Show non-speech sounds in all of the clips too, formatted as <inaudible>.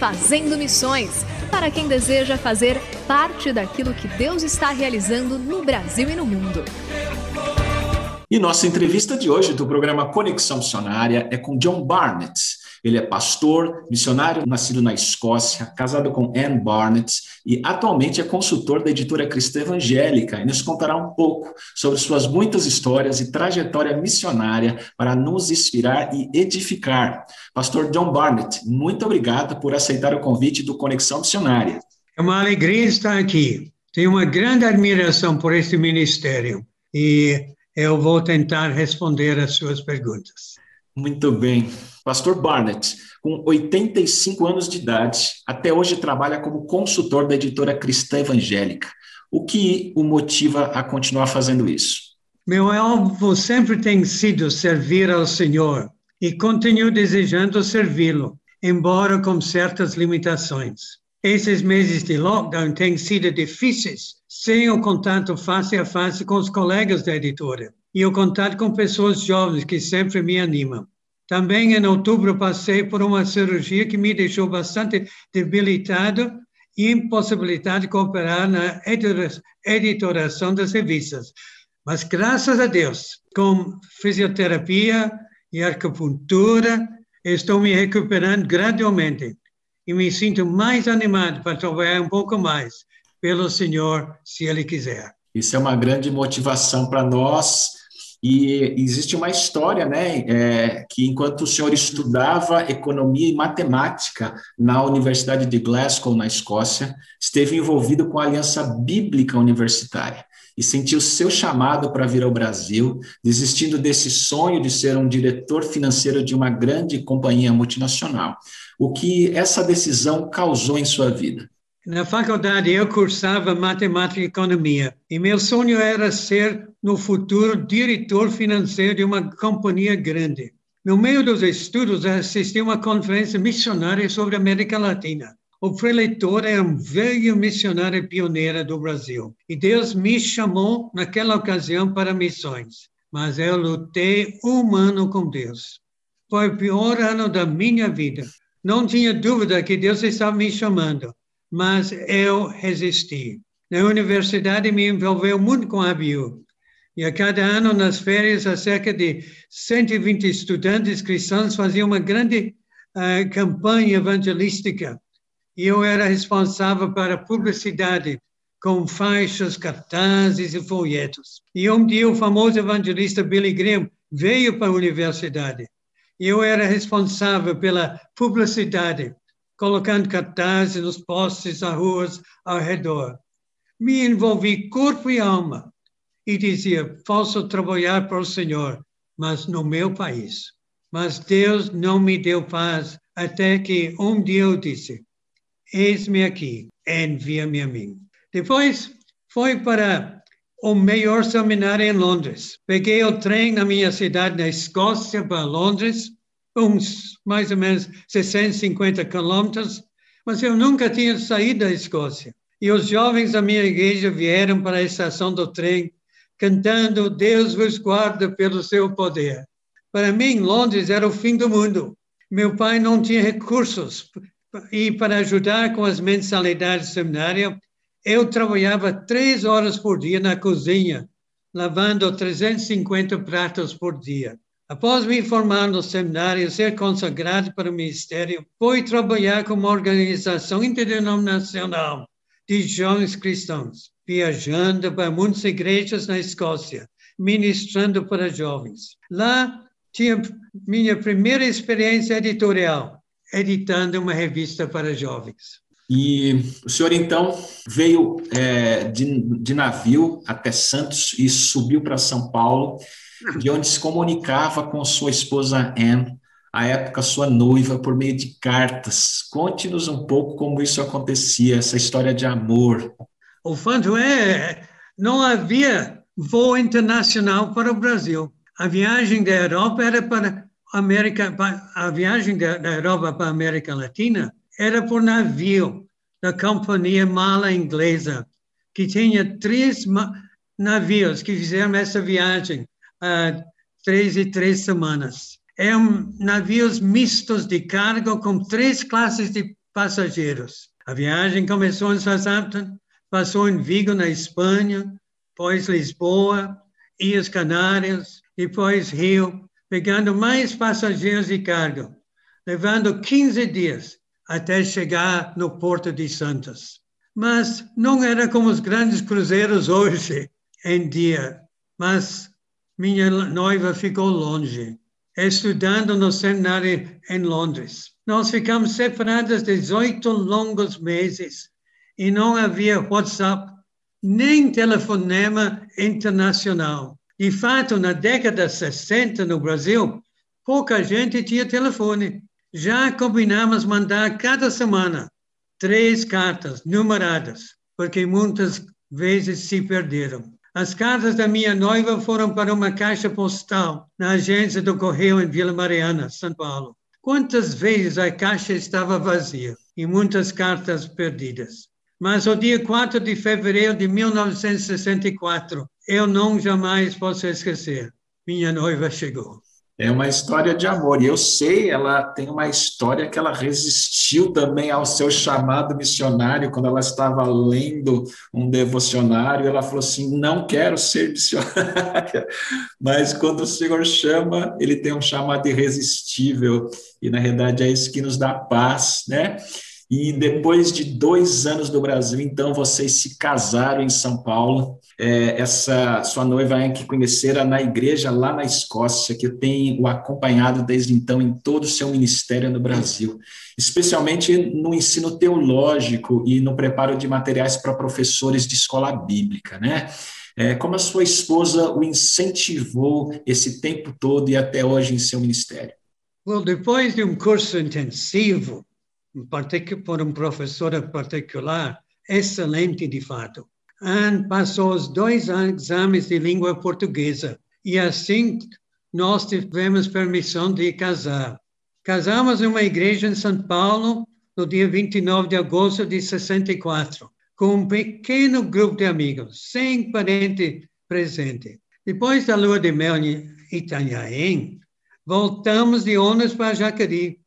Fazendo Missões para quem deseja fazer parte daquilo que Deus está realizando no Brasil e no mundo. E nossa entrevista de hoje do programa Conexão Missionária é com John Barnett. Ele é pastor, missionário nascido na Escócia, casado com Anne Barnett e atualmente é consultor da editora Cristã Evangélica e nos contará um pouco sobre suas muitas histórias e trajetória missionária para nos inspirar e edificar. Pastor John Barnett, muito obrigado por aceitar o convite do Conexão Missionária. É uma alegria estar aqui. Tenho uma grande admiração por este ministério e eu vou tentar responder as suas perguntas. Muito bem. Pastor Barnett, com 85 anos de idade, até hoje trabalha como consultor da editora Cristã Evangélica. O que o motiva a continuar fazendo isso? Meu alvo sempre tem sido servir ao Senhor e continuo desejando servi-lo, embora com certas limitações. Esses meses de lockdown têm sido difíceis, sem o contato face a face com os colegas da editora e o contato com pessoas jovens que sempre me animam. Também em outubro passei por uma cirurgia que me deixou bastante debilitado e impossibilitado de cooperar na editoração das revistas. Mas graças a Deus, com fisioterapia e acupuntura, estou me recuperando gradualmente e me sinto mais animado para trabalhar um pouco mais pelo Senhor, se Ele quiser. Isso é uma grande motivação para nós e existe uma história, né, é, que enquanto o senhor estudava economia e matemática na Universidade de Glasgow, na Escócia, esteve envolvido com a Aliança Bíblica Universitária e sentiu seu chamado para vir ao Brasil, desistindo desse sonho de ser um diretor financeiro de uma grande companhia multinacional. O que essa decisão causou em sua vida? Na faculdade eu cursava matemática e economia e meu sonho era ser no futuro diretor financeiro de uma companhia grande. No meio dos estudos assisti uma conferência missionária sobre a América Latina. O preletor é um velho missionário pioneiro do Brasil e Deus me chamou naquela ocasião para missões. Mas eu lutei um ano com Deus. Foi o pior ano da minha vida. Não tinha dúvida que Deus estava me chamando mas eu resisti. Na universidade me envolveu muito com a bio. E a cada ano, nas férias, cerca de 120 estudantes cristãos faziam uma grande uh, campanha evangelística. E eu era responsável para publicidade, com faixas, cartazes e folhetos. E um dia o famoso evangelista Billy Graham veio para a universidade. E eu era responsável pela publicidade colocando cartazes nos postes das ruas ao redor. Me envolvi corpo e alma e dizia: posso trabalhar para o Senhor, mas no meu país. Mas Deus não me deu paz até que um dia eu disse: Eis-me aqui, envia-me a mim. Depois foi para o melhor seminário em Londres. Peguei o trem na minha cidade, na Escócia, para Londres, uns mais ou menos 650 quilômetros, mas eu nunca tinha saído da Escócia. E os jovens da minha igreja vieram para a estação do trem cantando Deus vos guarda pelo seu poder. Para mim, Londres era o fim do mundo. Meu pai não tinha recursos e para ajudar com as mensalidades do seminário, eu trabalhava três horas por dia na cozinha, lavando 350 pratos por dia. Após me formar no seminário e ser consagrado para o ministério, fui trabalhar com uma organização interdenominacional de jovens cristãos, viajando para muitas igrejas na Escócia, ministrando para jovens. Lá tinha minha primeira experiência editorial, editando uma revista para jovens. E o senhor, então, veio é, de, de navio até Santos e subiu para São Paulo, de onde se comunicava com sua esposa Anne, à época sua noiva, por meio de cartas. Conte-nos um pouco como isso acontecia, essa história de amor. O fato é, não havia voo internacional para o Brasil. A viagem da Europa era para América, a viagem da, da Europa para a América Latina era por navio da companhia Mala Inglesa, que tinha três navios que fizeram essa viagem há três e três semanas eram navios mistos de carga com três classes de passageiros. A viagem começou em Southampton, passou em Vigo, na Espanha, depois Lisboa, Ilhas Canárias, depois Rio, pegando mais passageiros de carga, levando 15 dias até chegar no Porto de Santos. Mas não era como os grandes cruzeiros hoje em dia, mas minha noiva ficou longe estudando no seminário em Londres. Nós ficamos separadas 18 longos meses e não havia WhatsApp nem telefonema internacional. De fato, na década de 60 no Brasil, pouca gente tinha telefone. Já combinamos mandar cada semana três cartas numeradas, porque muitas vezes se perderam. As cartas da minha noiva foram para uma caixa postal na agência do Correio em Vila Mariana, São Paulo. Quantas vezes a caixa estava vazia e muitas cartas perdidas. Mas o dia 4 de fevereiro de 1964, eu não jamais posso esquecer. Minha noiva chegou. É uma história de amor. E eu sei, ela tem uma história que ela resistiu também ao seu chamado missionário, quando ela estava lendo um devocionário, ela falou assim: Não quero ser missionária. <laughs> Mas quando o Senhor chama, ele tem um chamado irresistível. E na realidade é isso que nos dá paz, né? E depois de dois anos do Brasil, então, vocês se casaram em São Paulo. É, essa sua noiva é que conhecera na igreja lá na Escócia, que eu tenho o acompanhado desde então em todo o seu ministério no Brasil, especialmente no ensino teológico e no preparo de materiais para professores de escola bíblica, né? É, como a sua esposa o incentivou esse tempo todo e até hoje em seu ministério? Well, depois de um curso intensivo, por um professor particular, excelente de fato. Anne passou os dois exames de língua portuguesa e assim nós tivemos permissão de casar. Casamos em uma igreja em São Paulo no dia 29 de agosto de 64, com um pequeno grupo de amigos, sem parente presente. Depois da lua de mel em Itanhaém, voltamos de ônibus para Jacareí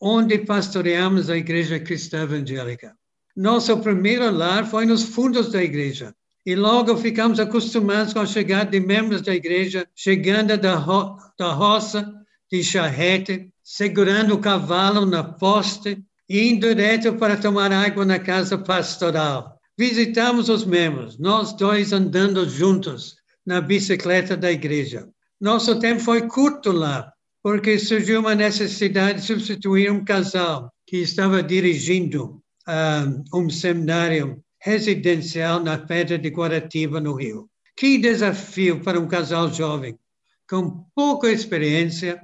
onde pastoreamos a Igreja Cristã Evangélica. Nosso primeiro lar foi nos fundos da igreja. E logo ficamos acostumados com a chegada de membros da igreja, chegando da, ro da roça de charrete, segurando o cavalo na poste e indo direto para tomar água na casa pastoral. Visitamos os membros, nós dois andando juntos na bicicleta da igreja. Nosso tempo foi curto lá, porque surgiu uma necessidade de substituir um casal que estava dirigindo uh, um seminário residencial na Pedra de Guaratiba, no Rio. Que desafio para um casal jovem, com pouca experiência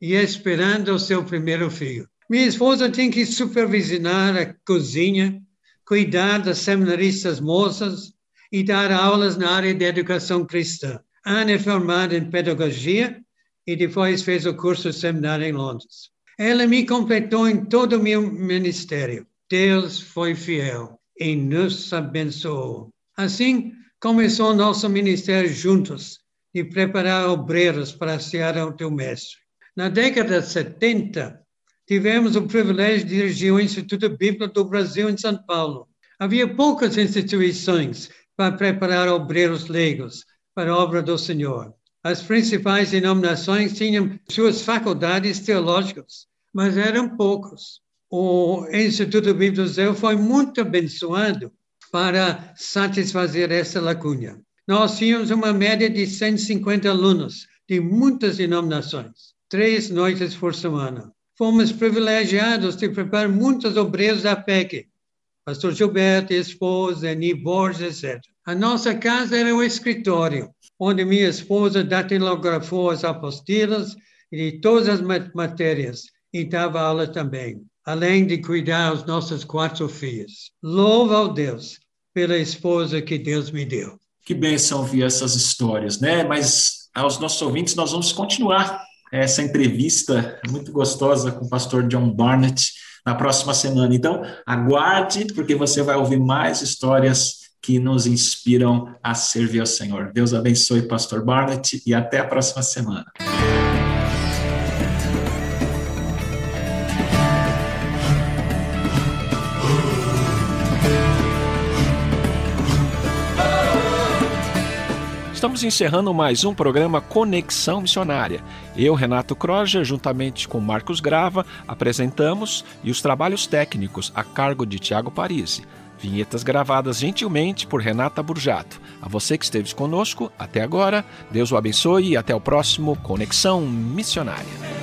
e esperando o seu primeiro filho. Minha esposa tem que supervisionar a cozinha, cuidar das seminaristas moças e dar aulas na área de educação cristã. Ana é formada em pedagogia e depois fez o curso seminário em Londres. Ela me completou em todo o meu ministério. Deus foi fiel e nos abençoou. Assim, começou nosso ministério juntos, de preparar obreiros para ser o teu mestre. Na década de 70, tivemos o privilégio de dirigir o Instituto Bíblico do Brasil em São Paulo. Havia poucas instituições para preparar obreiros leigos para a obra do Senhor. As principais denominações tinham suas faculdades teológicas, mas eram poucos. O Instituto Bíblico Brasil foi muito abençoado para satisfazer essa lacuna. Nós tínhamos uma média de 150 alunos de muitas denominações, três noites por semana. Fomos privilegiados de preparar muitos obreiros da PEC, pastor Gilberto, esposa, Ani Borges, etc. A nossa casa era o escritório, onde minha esposa datilografou as apostilas de todas as matérias e dava aula também, além de cuidar dos nossos quatro filhos. Louva ao Deus pela esposa que Deus me deu. Que bênção ouvir essas histórias, né? Mas aos nossos ouvintes, nós vamos continuar essa entrevista muito gostosa com o pastor John Barnett na próxima semana. Então, aguarde, porque você vai ouvir mais histórias que nos inspiram a servir ao Senhor. Deus abençoe, pastor Barnett, e até a próxima semana. Estamos encerrando mais um programa Conexão Missionária. Eu, Renato Kroger, juntamente com Marcos Grava, apresentamos e os trabalhos técnicos a cargo de Tiago Parisi. Vinhetas gravadas gentilmente por Renata Burjato. A você que esteve conosco até agora, Deus o abençoe e até o próximo Conexão Missionária.